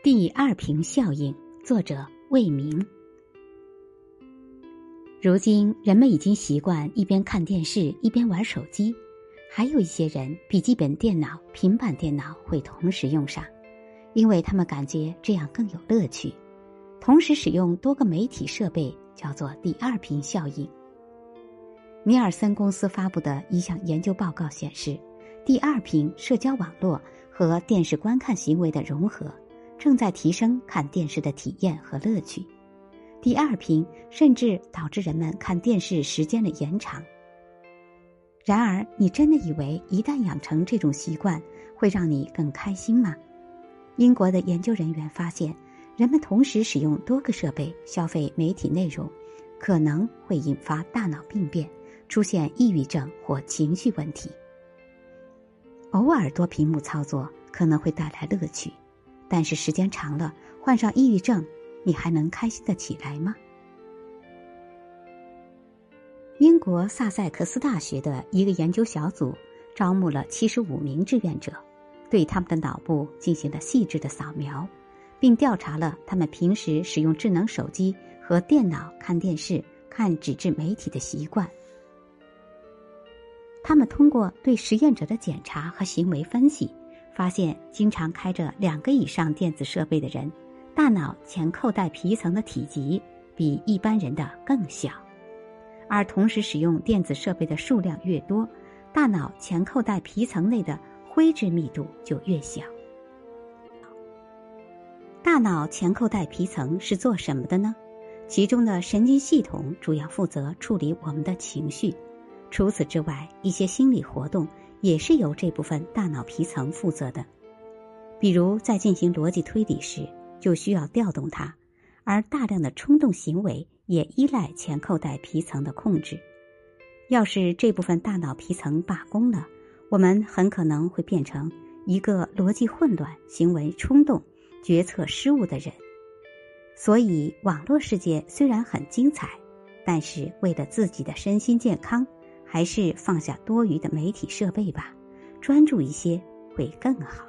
第二屏效应，作者魏明。如今人们已经习惯一边看电视一边玩手机，还有一些人笔记本电脑、平板电脑会同时用上，因为他们感觉这样更有乐趣。同时使用多个媒体设备叫做第二屏效应。尼尔森公司发布的一项研究报告显示，第二屏社交网络和电视观看行为的融合。正在提升看电视的体验和乐趣，第二屏甚至导致人们看电视时间的延长。然而，你真的以为一旦养成这种习惯会让你更开心吗？英国的研究人员发现，人们同时使用多个设备消费媒体内容，可能会引发大脑病变，出现抑郁症或情绪问题。偶尔多屏幕操作可能会带来乐趣。但是时间长了，患上抑郁症，你还能开心的起来吗？英国萨塞克斯大学的一个研究小组招募了七十五名志愿者，对他们的脑部进行了细致的扫描，并调查了他们平时使用智能手机和电脑看电视、看纸质媒体的习惯。他们通过对实验者的检查和行为分析。发现，经常开着两个以上电子设备的人，大脑前扣带皮层的体积比一般人的更小；而同时使用电子设备的数量越多，大脑前扣带皮层内的灰质密度就越小。大脑前扣带皮层是做什么的呢？其中的神经系统主要负责处理我们的情绪，除此之外，一些心理活动。也是由这部分大脑皮层负责的，比如在进行逻辑推理时，就需要调动它；而大量的冲动行为也依赖前扣带皮层的控制。要是这部分大脑皮层罢工了，我们很可能会变成一个逻辑混乱、行为冲动、决策失误的人。所以，网络世界虽然很精彩，但是为了自己的身心健康。还是放下多余的媒体设备吧，专注一些会更好。